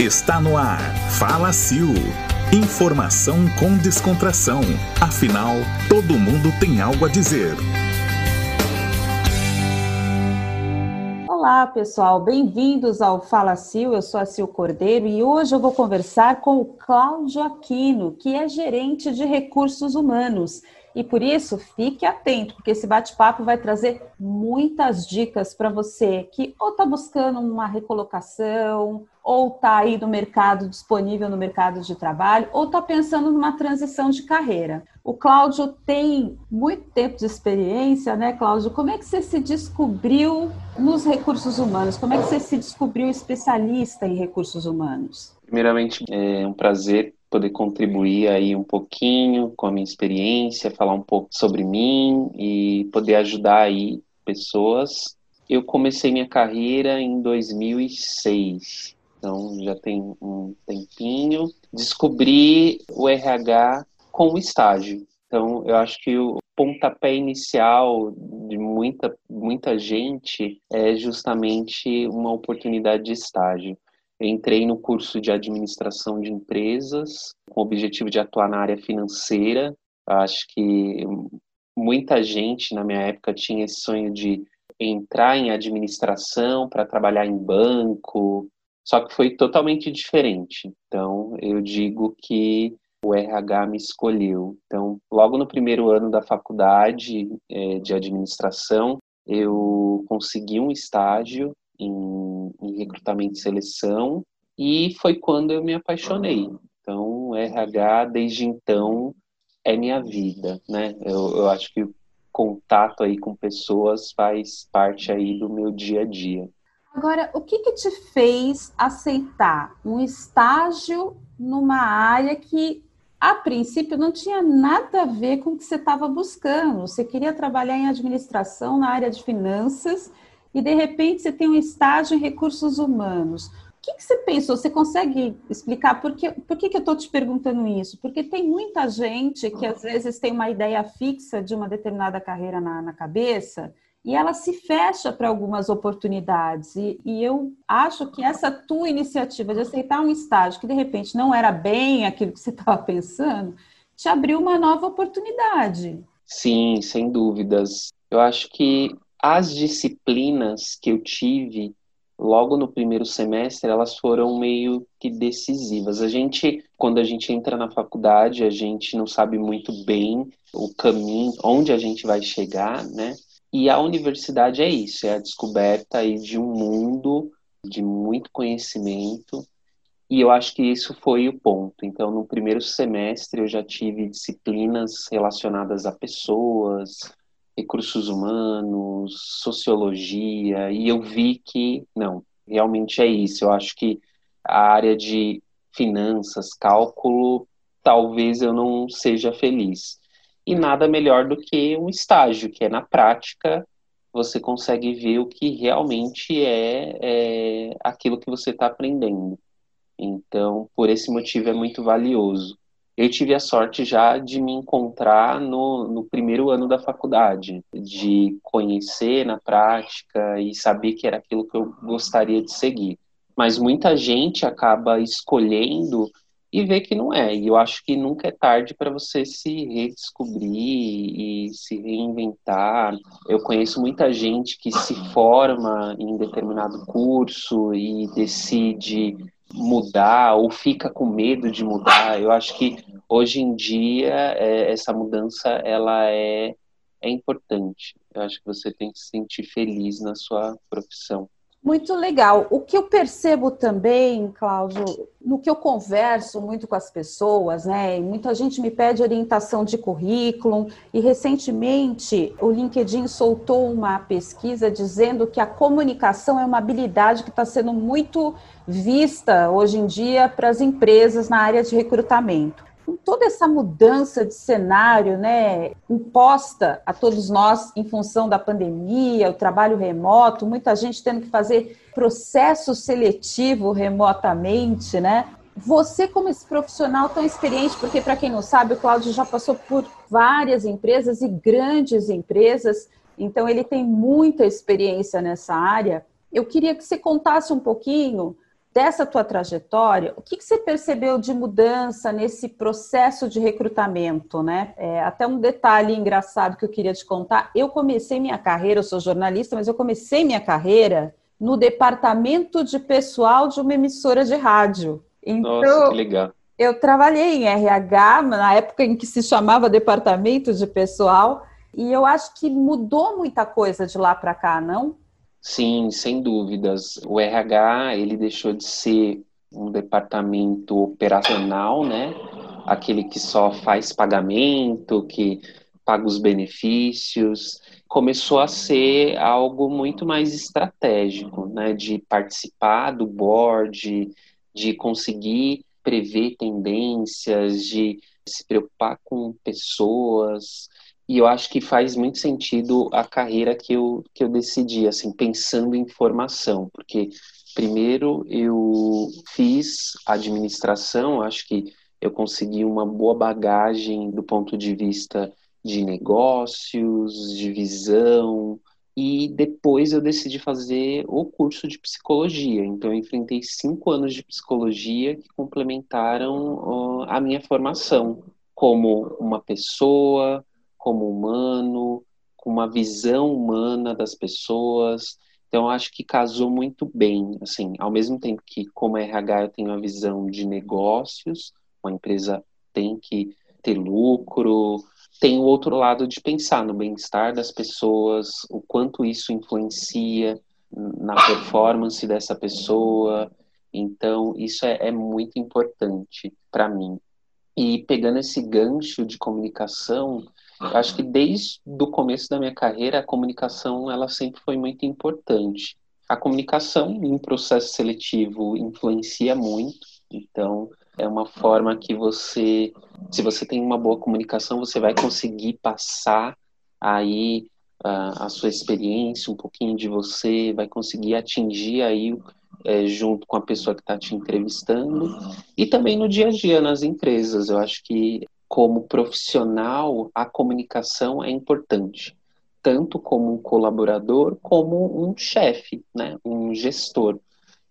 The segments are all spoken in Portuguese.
Está no ar. Fala Sil. Informação com descontração. Afinal, todo mundo tem algo a dizer. Olá, pessoal. Bem-vindos ao Fala Sil. Eu sou a Sil Cordeiro e hoje eu vou conversar com o Cláudio Aquino, que é gerente de recursos humanos. E por isso, fique atento, porque esse bate-papo vai trazer muitas dicas para você que ou está buscando uma recolocação, ou está aí no mercado disponível no mercado de trabalho, ou está pensando numa transição de carreira. O Cláudio tem muito tempo de experiência, né, Cláudio? Como é que você se descobriu nos recursos humanos? Como é que você se descobriu especialista em recursos humanos? Primeiramente, é um prazer poder contribuir aí um pouquinho com a minha experiência, falar um pouco sobre mim e poder ajudar aí pessoas. Eu comecei minha carreira em 2006, então já tem um tempinho. Descobri o RH com o estágio. Então, eu acho que o pontapé inicial de muita, muita gente é justamente uma oportunidade de estágio. Entrei no curso de administração de empresas, com o objetivo de atuar na área financeira. Acho que muita gente na minha época tinha esse sonho de entrar em administração para trabalhar em banco, só que foi totalmente diferente. Então, eu digo que o RH me escolheu. Então, logo no primeiro ano da faculdade é, de administração, eu consegui um estágio em, em recrutamento e seleção, e foi quando eu me apaixonei. Então, RH, desde então, é minha vida, né? Eu, eu acho que o contato aí com pessoas faz parte aí do meu dia a dia. Agora, o que, que te fez aceitar um estágio numa área que, a princípio, não tinha nada a ver com o que você estava buscando? Você queria trabalhar em administração na área de finanças e de repente você tem um estágio em recursos humanos. O que, que você pensou? Você consegue explicar por que, por que, que eu estou te perguntando isso? Porque tem muita gente que às vezes tem uma ideia fixa de uma determinada carreira na, na cabeça e ela se fecha para algumas oportunidades. E, e, eu acho que essa tua iniciativa de aceitar um estágio que de repente não era bem aquilo que você estava pensando, te abriu uma nova oportunidade. Sim, sem dúvidas. Eu acho que as disciplinas que eu tive logo no primeiro semestre, elas foram meio que decisivas. A gente, quando a gente entra na faculdade, a gente não sabe muito bem o caminho, onde a gente vai chegar, né? E a universidade é isso, é a descoberta aí de um mundo de muito conhecimento. E eu acho que isso foi o ponto. Então, no primeiro semestre, eu já tive disciplinas relacionadas a pessoas, recursos humanos, sociologia, e eu vi que não, realmente é isso. Eu acho que a área de finanças, cálculo, talvez eu não seja feliz. E nada melhor do que um estágio, que é na prática você consegue ver o que realmente é, é aquilo que você está aprendendo. Então, por esse motivo, é muito valioso eu tive a sorte já de me encontrar no, no primeiro ano da faculdade, de conhecer na prática e saber que era aquilo que eu gostaria de seguir. Mas muita gente acaba escolhendo e vê que não é. E eu acho que nunca é tarde para você se redescobrir e se reinventar. Eu conheço muita gente que se forma em determinado curso e decide mudar ou fica com medo de mudar. Eu acho que hoje em dia é, essa mudança ela é, é importante. Eu acho que você tem que se sentir feliz na sua profissão. Muito legal. O que eu percebo também, Cláudio, no que eu converso muito com as pessoas, né? Muita gente me pede orientação de currículo e recentemente o LinkedIn soltou uma pesquisa dizendo que a comunicação é uma habilidade que está sendo muito vista hoje em dia para as empresas na área de recrutamento com toda essa mudança de cenário, né, imposta a todos nós em função da pandemia, o trabalho remoto, muita gente tendo que fazer processo seletivo remotamente, né? Você, como esse profissional tão experiente, porque para quem não sabe, o Cláudio já passou por várias empresas e grandes empresas, então ele tem muita experiência nessa área. Eu queria que você contasse um pouquinho dessa tua trajetória, o que, que, você percebeu de mudança nesse processo de recrutamento, né? É, até um detalhe engraçado que eu queria te contar. Eu comecei minha carreira, eu sou jornalista, mas eu comecei minha carreira no departamento de pessoal de uma emissora de rádio. Então, Nossa, que legal. Eu trabalhei em RH, na época em que se chamava departamento de pessoal, e eu acho que mudou muita coisa de lá para cá, não? Sim, sem dúvidas. O RH ele deixou de ser um departamento operacional, né? Aquele que só faz pagamento, que paga os benefícios, começou a ser algo muito mais estratégico, né? De participar do board, de conseguir prever tendências, de se preocupar com pessoas, e eu acho que faz muito sentido a carreira que eu, que eu decidi, assim, pensando em formação, porque primeiro eu fiz administração, acho que eu consegui uma boa bagagem do ponto de vista de negócios, de visão, e depois eu decidi fazer o curso de psicologia. Então, eu enfrentei cinco anos de psicologia que complementaram uh, a minha formação como uma pessoa, como humano, com uma visão humana das pessoas. Então, acho que casou muito bem. Assim, ao mesmo tempo que, como RH, eu tenho a visão de negócios, uma empresa tem que ter lucro, tem o outro lado de pensar no bem-estar das pessoas, o quanto isso influencia na performance dessa pessoa. Então, isso é, é muito importante para mim. E pegando esse gancho de comunicação, eu acho que desde o começo da minha carreira, a comunicação ela sempre foi muito importante. A comunicação em processo seletivo influencia muito, então é uma forma que você, se você tem uma boa comunicação, você vai conseguir passar aí uh, a sua experiência, um pouquinho de você, vai conseguir atingir aí é, junto com a pessoa que está te entrevistando e também no dia a dia nas empresas. Eu acho que como profissional, a comunicação é importante, tanto como um colaborador, como um chefe, né, um gestor.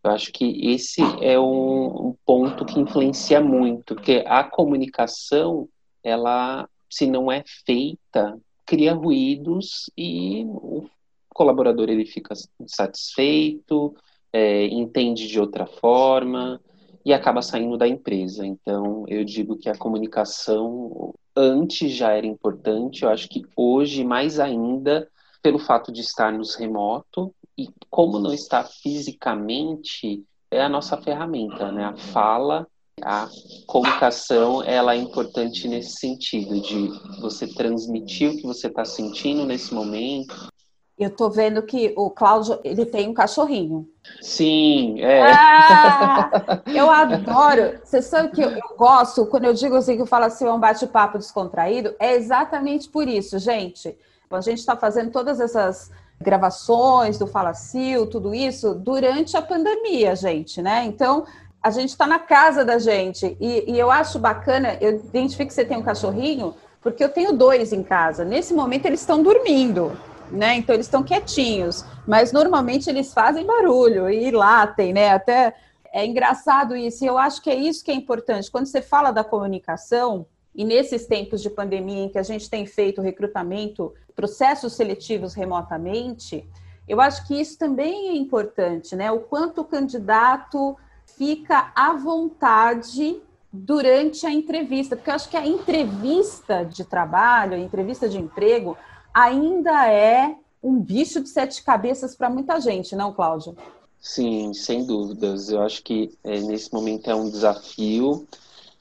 Eu acho que esse é um, um ponto que influencia muito, porque a comunicação, ela, se não é feita, cria ruídos e o colaborador ele fica insatisfeito, é, entende de outra forma, e acaba saindo da empresa. Então, eu digo que a comunicação antes já era importante, eu acho que hoje mais ainda pelo fato de estarmos remoto e como não está fisicamente é a nossa ferramenta, né? A fala, a comunicação, ela é importante nesse sentido de você transmitir o que você está sentindo nesse momento, eu tô vendo que o Cláudio, ele tem um cachorrinho. Sim, é. Ah, eu adoro. Você sabe que eu, eu, gosto, quando eu digo assim, que eu falo assim, é um bate-papo descontraído, é exatamente por isso, gente. A gente está fazendo todas essas gravações do Falacil, tudo isso, durante a pandemia, gente, né? Então, a gente está na casa da gente. E, e eu acho bacana, eu identifico que você tem um cachorrinho, porque eu tenho dois em casa. Nesse momento, eles estão dormindo né? Então eles estão quietinhos, mas normalmente eles fazem barulho e latem, né? Até é engraçado isso. E eu acho que é isso que é importante. Quando você fala da comunicação, e nesses tempos de pandemia em que a gente tem feito recrutamento, processos seletivos remotamente, eu acho que isso também é importante, né? O quanto o candidato fica à vontade durante a entrevista, porque eu acho que a entrevista de trabalho, a entrevista de emprego, ainda é um bicho de sete cabeças para muita gente, não, Cláudio? Sim, sem dúvidas. Eu acho que é, nesse momento é um desafio.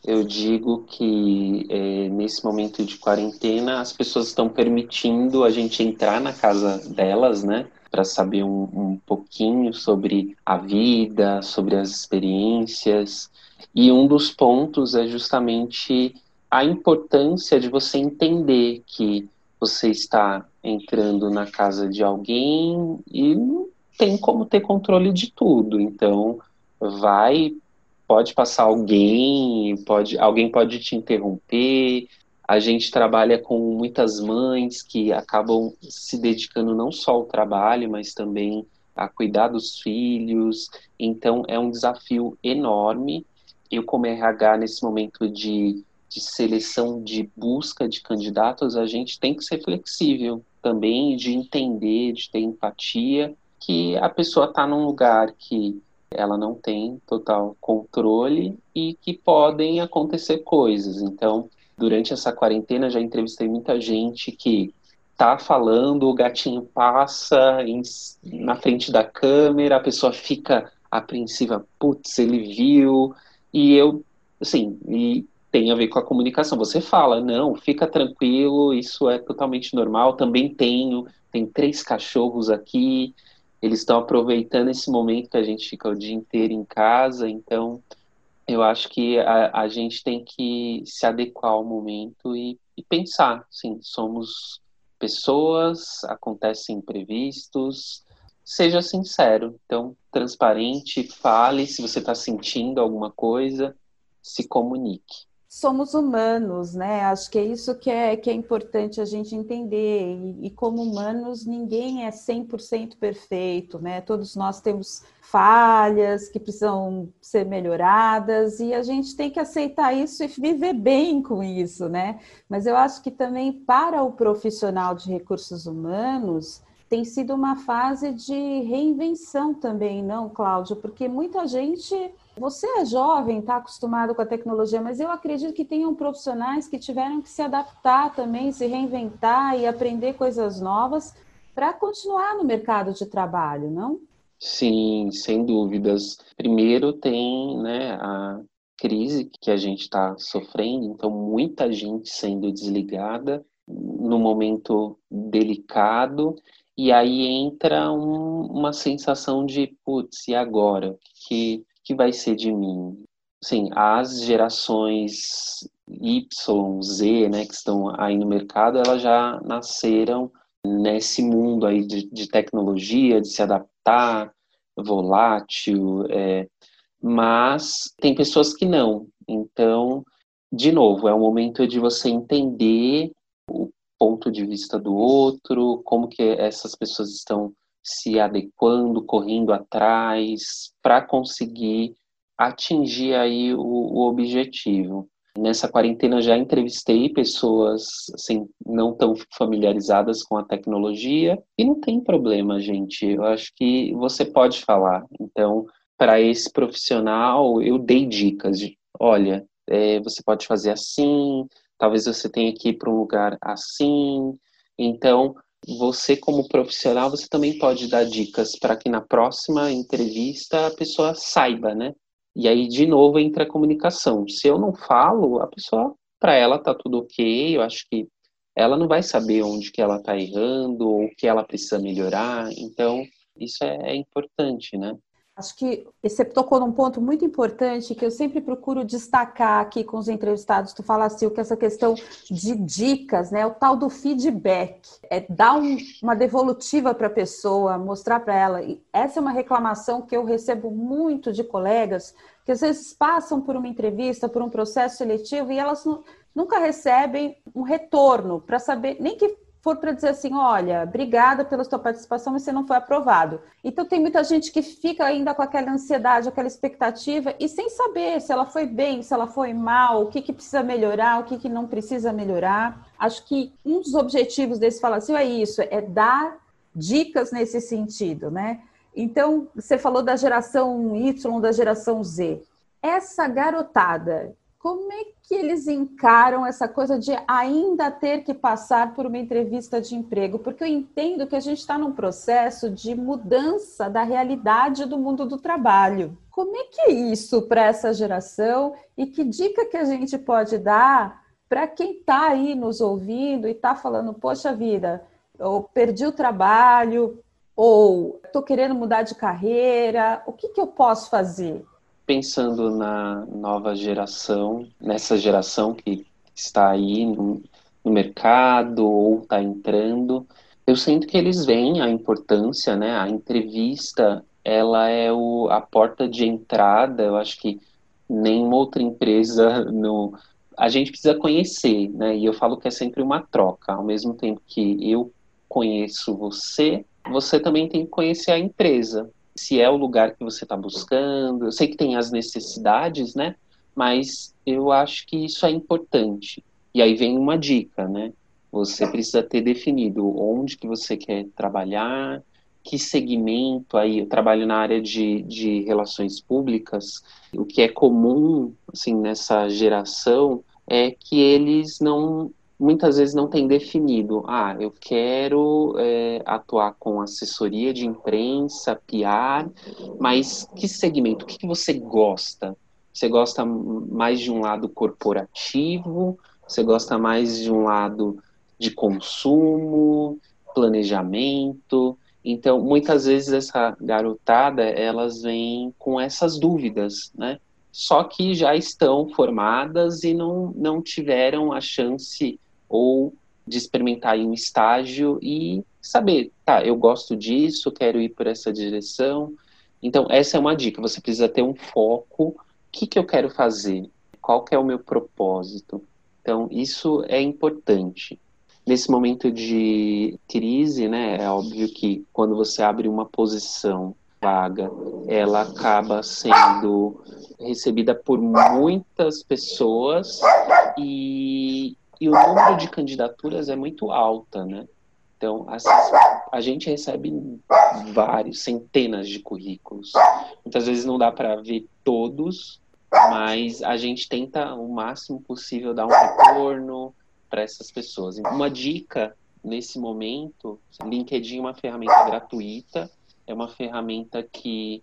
Eu digo que é, nesse momento de quarentena as pessoas estão permitindo a gente entrar na casa delas, né? Para saber um, um pouquinho sobre a vida, sobre as experiências. E um dos pontos é justamente a importância de você entender que você está entrando na casa de alguém e não tem como ter controle de tudo. Então, vai, pode passar alguém, pode, alguém pode te interromper. A gente trabalha com muitas mães que acabam se dedicando não só ao trabalho, mas também a cuidar dos filhos. Então, é um desafio enorme. Eu, como RH, nesse momento de, de seleção, de busca de candidatos, a gente tem que ser flexível também, de entender, de ter empatia, que a pessoa está num lugar que ela não tem total controle e que podem acontecer coisas. Então, durante essa quarentena, já entrevistei muita gente que tá falando, o gatinho passa em, na frente da câmera, a pessoa fica apreensiva, putz, ele viu, e eu, assim, e tem a ver com a comunicação. Você fala, não, fica tranquilo, isso é totalmente normal, também tenho, tem três cachorros aqui, eles estão aproveitando esse momento que a gente fica o dia inteiro em casa, então eu acho que a, a gente tem que se adequar ao momento e, e pensar, sim, somos pessoas, acontecem imprevistos. Seja sincero, então transparente, fale se você está sentindo alguma coisa, se comunique. Somos humanos, né? Acho que é isso que é, que é importante a gente entender. E, e como humanos, ninguém é 100% perfeito, né? Todos nós temos falhas que precisam ser melhoradas e a gente tem que aceitar isso e viver bem com isso, né? Mas eu acho que também para o profissional de recursos humanos tem sido uma fase de reinvenção também, não, Cláudio? Porque muita gente, você é jovem, está acostumado com a tecnologia, mas eu acredito que tenham profissionais que tiveram que se adaptar também, se reinventar e aprender coisas novas para continuar no mercado de trabalho, não? Sim, sem dúvidas. Primeiro tem né, a crise que a gente está sofrendo, então muita gente sendo desligada no momento delicado, e aí entra um, uma sensação de, putz, e agora? O que, que vai ser de mim? Sim, as gerações Y, Z, né, que estão aí no mercado, elas já nasceram nesse mundo aí de, de tecnologia, de se adaptar, volátil, é, mas tem pessoas que não. Então, de novo, é um momento de você entender o ponto de vista do outro, como que essas pessoas estão se adequando, correndo atrás, para conseguir atingir aí o, o objetivo. Nessa quarentena já entrevistei pessoas assim não tão familiarizadas com a tecnologia e não tem problema, gente. Eu acho que você pode falar. Então, para esse profissional, eu dei dicas de, olha, é, você pode fazer assim, talvez você tenha que ir para um lugar assim. Então, você como profissional, você também pode dar dicas para que na próxima entrevista a pessoa saiba, né? E aí, de novo, entra a comunicação. Se eu não falo, a pessoa, para ela, tá tudo ok. Eu acho que ela não vai saber onde que ela está errando ou o que ela precisa melhorar. Então, isso é, é importante, né? Acho que você tocou num ponto muito importante que eu sempre procuro destacar aqui com os entrevistados. Tu fala assim, que essa questão de dicas, né? O tal do feedback, é dar um, uma devolutiva para a pessoa, mostrar para ela. E essa é uma reclamação que eu recebo muito de colegas que às vezes passam por uma entrevista, por um processo seletivo e elas nunca recebem um retorno para saber nem que for para dizer assim, olha, obrigada pela sua participação, mas você não foi aprovado. Então tem muita gente que fica ainda com aquela ansiedade, aquela expectativa e sem saber se ela foi bem, se ela foi mal, o que, que precisa melhorar, o que, que não precisa melhorar. Acho que um dos objetivos desse falação é isso, é dar dicas nesse sentido, né? Então, você falou da geração Y, da geração Z. Essa garotada como é que eles encaram essa coisa de ainda ter que passar por uma entrevista de emprego? Porque eu entendo que a gente está num processo de mudança da realidade do mundo do trabalho. Como é que é isso para essa geração e que dica que a gente pode dar para quem está aí nos ouvindo e está falando, poxa vida, eu perdi o trabalho ou estou querendo mudar de carreira, o que, que eu posso fazer? Pensando na nova geração, nessa geração que está aí no, no mercado ou está entrando, eu sinto que eles veem a importância, né? A entrevista, ela é o, a porta de entrada. Eu acho que nenhuma outra empresa no a gente precisa conhecer, né? E eu falo que é sempre uma troca. Ao mesmo tempo que eu conheço você, você também tem que conhecer a empresa, se é o lugar que você está buscando. Eu sei que tem as necessidades, né? Mas eu acho que isso é importante. E aí vem uma dica, né? Você precisa ter definido onde que você quer trabalhar, que segmento aí, eu trabalho na área de, de relações públicas, o que é comum, assim, nessa geração é que eles não, muitas vezes não têm definido, ah, eu quero é, atuar com assessoria de imprensa, PR, mas que segmento, o que, que você gosta? Você gosta mais de um lado corporativo? Você gosta mais de um lado de consumo, planejamento? Então, muitas vezes essa garotada, elas vêm com essas dúvidas, né? Só que já estão formadas e não, não tiveram a chance ou de experimentar em um estágio e saber, tá, eu gosto disso, quero ir por essa direção. Então, essa é uma dica, você precisa ter um foco, o que, que eu quero fazer? Qual que é o meu propósito? Então, isso é importante. Nesse momento de crise, né, é óbvio que quando você abre uma posição vaga, ela acaba sendo recebida por muitas pessoas e, e o número de candidaturas é muito alta, né? Então, a gente recebe vários, centenas de currículos. Muitas vezes não dá para ver todos, mas a gente tenta o máximo possível dar um retorno, para essas pessoas. Uma dica nesse momento, LinkedIn é uma ferramenta gratuita, é uma ferramenta que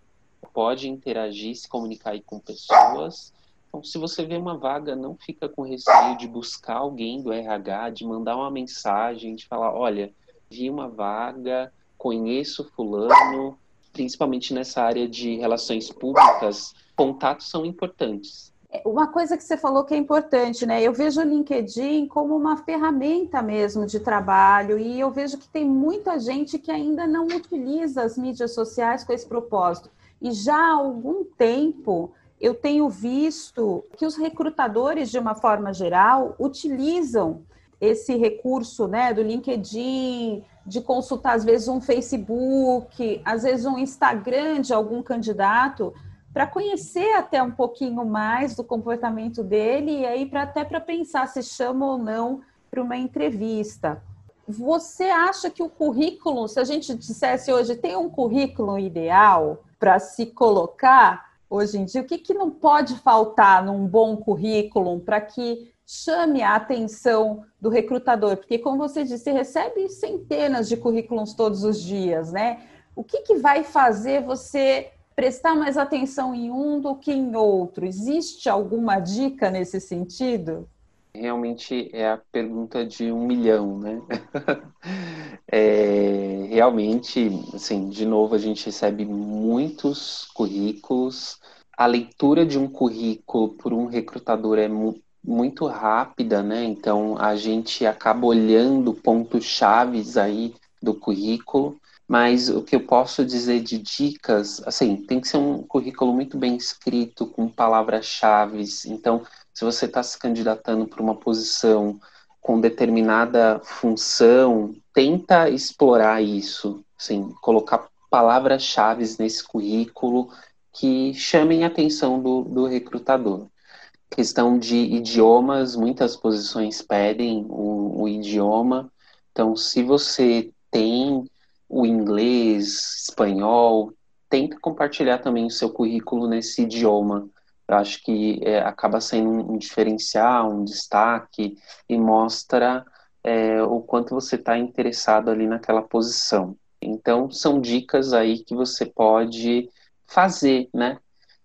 pode interagir, se comunicar com pessoas. Então, se você vê uma vaga, não fica com receio de buscar alguém do RH, de mandar uma mensagem, de falar, olha, vi uma vaga, conheço fulano, principalmente nessa área de relações públicas, contatos são importantes uma coisa que você falou que é importante, né? Eu vejo o LinkedIn como uma ferramenta mesmo de trabalho e eu vejo que tem muita gente que ainda não utiliza as mídias sociais com esse propósito. E já há algum tempo eu tenho visto que os recrutadores, de uma forma geral, utilizam esse recurso né, do LinkedIn, de consultar às vezes um Facebook, às vezes um Instagram de algum candidato para conhecer até um pouquinho mais do comportamento dele e aí para até para pensar se chama ou não para uma entrevista. Você acha que o currículo, se a gente dissesse hoje, tem um currículo ideal para se colocar hoje em dia? O que, que não pode faltar num bom currículo para que chame a atenção do recrutador? Porque, como você disse, recebe centenas de currículos todos os dias, né? O que, que vai fazer você prestar mais atenção em um do que em outro? Existe alguma dica nesse sentido? Realmente é a pergunta de um milhão, né? é, realmente, assim, de novo, a gente recebe muitos currículos. A leitura de um currículo por um recrutador é mu muito rápida, né? Então a gente acaba olhando pontos chaves aí do currículo mas o que eu posso dizer de dicas, assim, tem que ser um currículo muito bem escrito, com palavras-chave. Então, se você está se candidatando para uma posição com determinada função, tenta explorar isso, assim, colocar palavras-chave nesse currículo que chamem a atenção do, do recrutador. Questão de idiomas, muitas posições pedem o, o idioma. Então, se você tem o inglês, espanhol, tenta compartilhar também o seu currículo nesse idioma. Eu acho que é, acaba sendo um diferencial, um destaque e mostra é, o quanto você está interessado ali naquela posição. Então, são dicas aí que você pode fazer, né?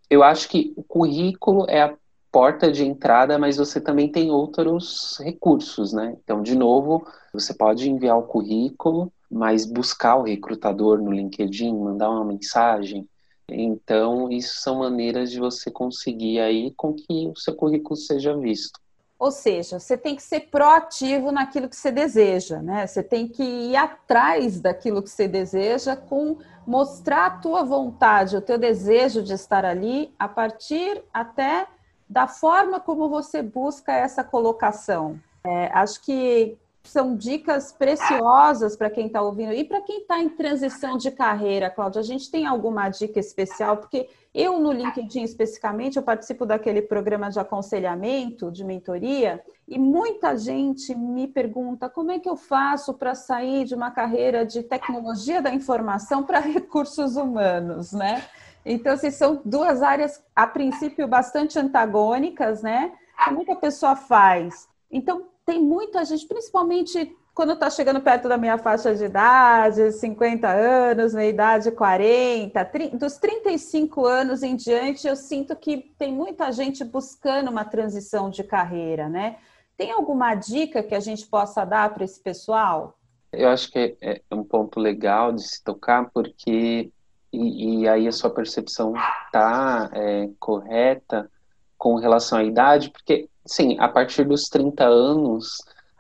Eu acho que o currículo é a porta de entrada, mas você também tem outros recursos, né? Então, de novo, você pode enviar o currículo, mas buscar o recrutador no LinkedIn, mandar uma mensagem. Então, isso são maneiras de você conseguir aí com que o seu currículo seja visto. Ou seja, você tem que ser proativo naquilo que você deseja, né? Você tem que ir atrás daquilo que você deseja com mostrar a tua vontade, o teu desejo de estar ali, a partir até da forma como você busca essa colocação. É, acho que são dicas preciosas para quem está ouvindo e para quem está em transição de carreira, Cláudia. A gente tem alguma dica especial? Porque eu, no LinkedIn especificamente, eu participo daquele programa de aconselhamento, de mentoria, e muita gente me pergunta como é que eu faço para sair de uma carreira de tecnologia da informação para recursos humanos, né? Então, assim, são duas áreas, a princípio, bastante antagônicas, né? Como é que a pessoa faz? Então, tem muita gente, principalmente quando está chegando perto da minha faixa de idade, 50 anos, na idade 40, 30, dos 35 anos em diante, eu sinto que tem muita gente buscando uma transição de carreira, né? Tem alguma dica que a gente possa dar para esse pessoal? Eu acho que é, é um ponto legal de se tocar, porque, e, e aí a sua percepção está é, correta com relação à idade, porque, sim, a partir dos 30 anos,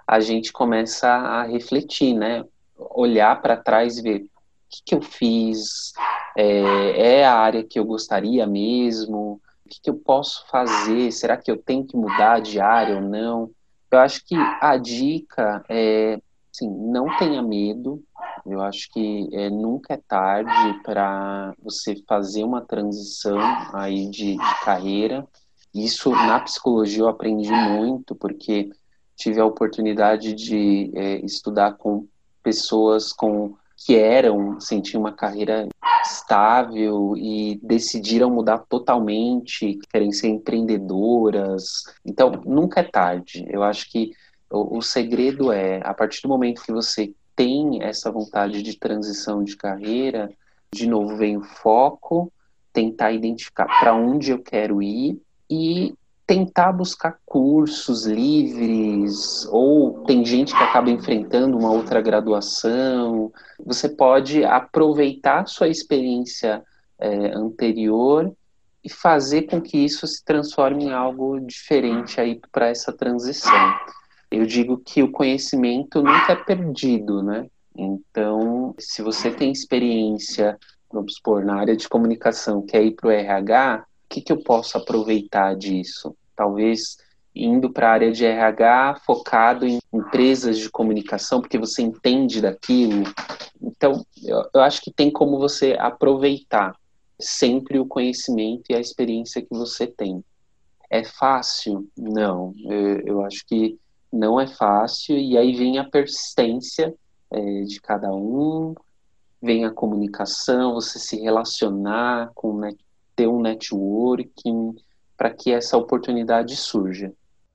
a gente começa a refletir, né? Olhar para trás e ver o que, que eu fiz, é, é, a área que eu gostaria mesmo, o que, que eu posso fazer, será que eu tenho que mudar de área ou não? Eu acho que a dica é, assim, não tenha medo, eu acho que é, nunca é tarde para você fazer uma transição aí de, de carreira. Isso na psicologia eu aprendi muito, porque tive a oportunidade de é, estudar com pessoas com que eram, assim, tinham uma carreira estável e decidiram mudar totalmente, querem ser empreendedoras. Então, nunca é tarde. Eu acho que o, o segredo é, a partir do momento que você tem essa vontade de transição de carreira, de novo vem o foco, tentar identificar para onde eu quero ir e tentar buscar cursos livres, ou tem gente que acaba enfrentando uma outra graduação. Você pode aproveitar sua experiência é, anterior e fazer com que isso se transforme em algo diferente aí para essa transição. Eu digo que o conhecimento nunca é perdido, né? Então, se você tem experiência, vamos supor, na área de comunicação, quer ir para o RH, que, que eu posso aproveitar disso? Talvez indo para a área de RH focado em empresas de comunicação, porque você entende daquilo. Então, eu, eu acho que tem como você aproveitar sempre o conhecimento e a experiência que você tem. É fácil? Não. Eu, eu acho que não é fácil, e aí vem a persistência é, de cada um, vem a comunicação, você se relacionar com né, ter um networking para que essa oportunidade surja.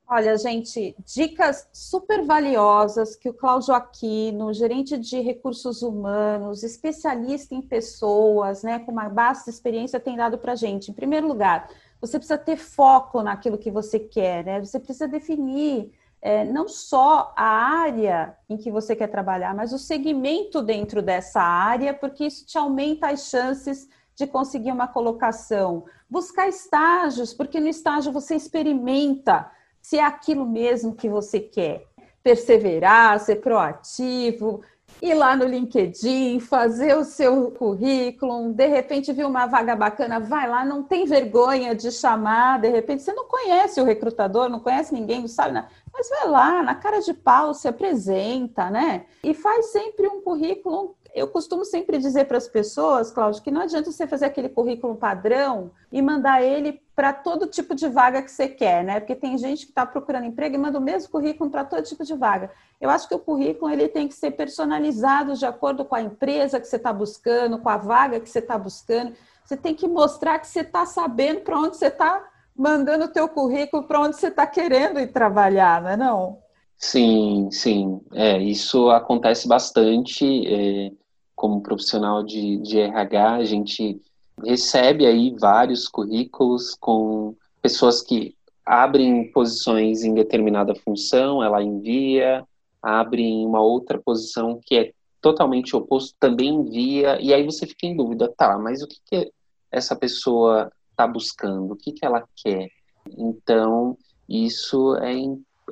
Olha, gente, dicas super valiosas que o Cláudio Aquino, gerente de recursos humanos, especialista em pessoas, né, com uma vasta experiência, tem dado para a gente. Em primeiro lugar, você precisa ter foco naquilo que você quer, né? Você precisa definir é, não só a área em que você quer trabalhar, mas o segmento dentro dessa área, porque isso te aumenta as chances de conseguir uma colocação. Buscar estágios, porque no estágio você experimenta se é aquilo mesmo que você quer. Perseverar, ser proativo, ir lá no LinkedIn, fazer o seu currículo, de repente viu uma vaga bacana, vai lá, não tem vergonha de chamar, de repente você não conhece o recrutador, não conhece ninguém, não sabe nada, mas vai lá, na cara de pau, se apresenta, né? E faz sempre um currículo eu costumo sempre dizer para as pessoas, Cláudio, que não adianta você fazer aquele currículo padrão e mandar ele para todo tipo de vaga que você quer, né? Porque tem gente que está procurando emprego e manda o mesmo currículo para todo tipo de vaga. Eu acho que o currículo ele tem que ser personalizado de acordo com a empresa que você está buscando, com a vaga que você está buscando. Você tem que mostrar que você está sabendo para onde você está mandando o teu currículo, para onde você está querendo ir trabalhar, não é não? Sim, sim. É, isso acontece bastante. É como profissional de, de RH, a gente recebe aí vários currículos com pessoas que abrem posições em determinada função, ela envia, abrem uma outra posição que é totalmente oposto, também envia, e aí você fica em dúvida, tá, mas o que, que essa pessoa está buscando, o que, que ela quer? Então, isso é,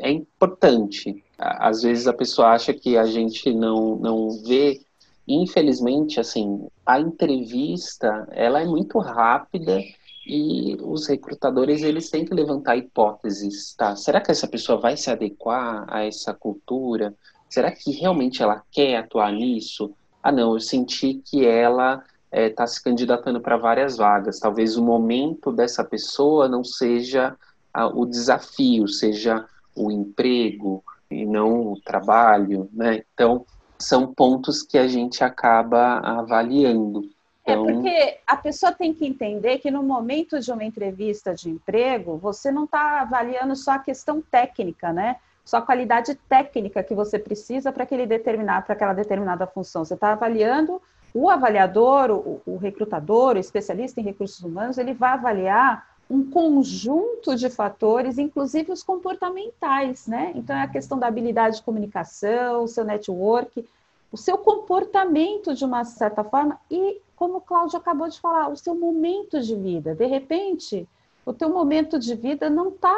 é importante. Às vezes a pessoa acha que a gente não, não vê infelizmente, assim, a entrevista, ela é muito rápida e os recrutadores, eles têm que levantar hipóteses, tá? Será que essa pessoa vai se adequar a essa cultura? será que realmente ela quer atuar nisso? Ah, não, eu senti que ela está é, se candidatando para várias vagas. Talvez o momento dessa pessoa não seja ah, o desafio, seja o emprego e não o trabalho, né? Então, são pontos que a gente acaba avaliando. É então... É porque a pessoa tem que entender que no momento de uma entrevista de emprego, você não está avaliando só a questão técnica, né? Só a qualidade técnica que você precisa para aquele determinar, para aquela determinada função. Você está avaliando o avaliador, o, o recrutador, o especialista em recursos humanos, ele vai avaliar um conjunto de fatores, inclusive os comportamentais, né? Então é a questão da habilidade de comunicação, o seu network, o seu comportamento de uma certa forma e, como o Cláudio acabou de falar, o seu momento de vida. De repente, o teu momento de vida não está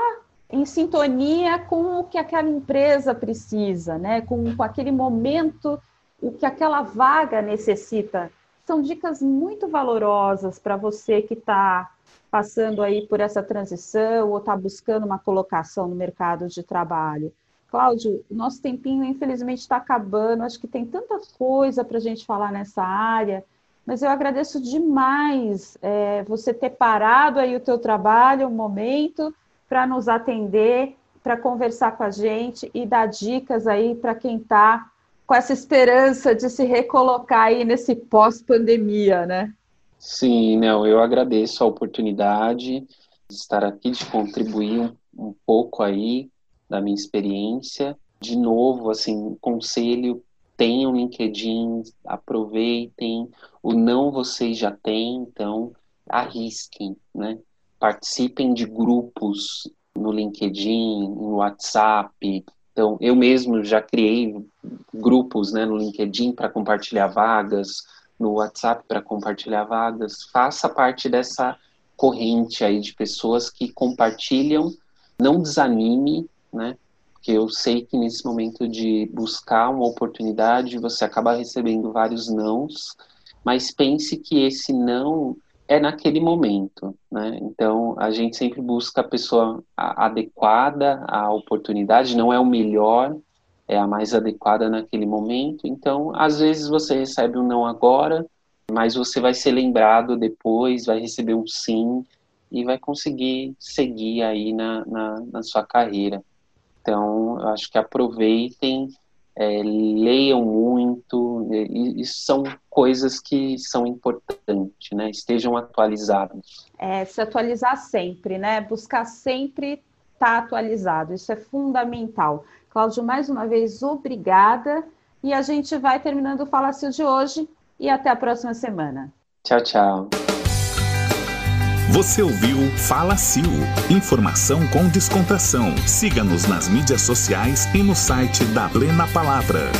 em sintonia com o que aquela empresa precisa, né? Com, com aquele momento, o que aquela vaga necessita. São dicas muito valorosas para você que está passando aí por essa transição ou está buscando uma colocação no mercado de trabalho. Cláudio, nosso tempinho infelizmente está acabando, acho que tem tanta coisa para a gente falar nessa área, mas eu agradeço demais é, você ter parado aí o teu trabalho, um momento, para nos atender, para conversar com a gente e dar dicas aí para quem está com essa esperança de se recolocar aí nesse pós-pandemia, né? Sim, não, eu agradeço a oportunidade de estar aqui, de contribuir um, um pouco aí da minha experiência. De novo, assim, conselho, tenham LinkedIn, aproveitem, o não vocês já têm, então arrisquem, né? Participem de grupos no LinkedIn, no WhatsApp. Então, eu mesmo já criei grupos né, no LinkedIn para compartilhar vagas, no WhatsApp para compartilhar vagas. Faça parte dessa corrente aí de pessoas que compartilham. Não desanime, né? Porque eu sei que nesse momento de buscar uma oportunidade, você acaba recebendo vários nãos, mas pense que esse não é naquele momento, né? Então a gente sempre busca a pessoa adequada à oportunidade, não é o melhor, é a mais adequada naquele momento. Então, às vezes você recebe um não agora, mas você vai ser lembrado depois, vai receber um sim e vai conseguir seguir aí na, na, na sua carreira. Então, eu acho que aproveitem, é, leiam muito, isso são coisas que são importantes, né? Estejam atualizados. É, se atualizar sempre, né? Buscar sempre estar tá atualizado, isso é fundamental. Cláudio, mais uma vez, obrigada. E a gente vai terminando o Falácio de hoje e até a próxima semana. Tchau, tchau. Você ouviu Fala Sil. Informação com descontração. Siga-nos nas mídias sociais e no site da Plena Palavra.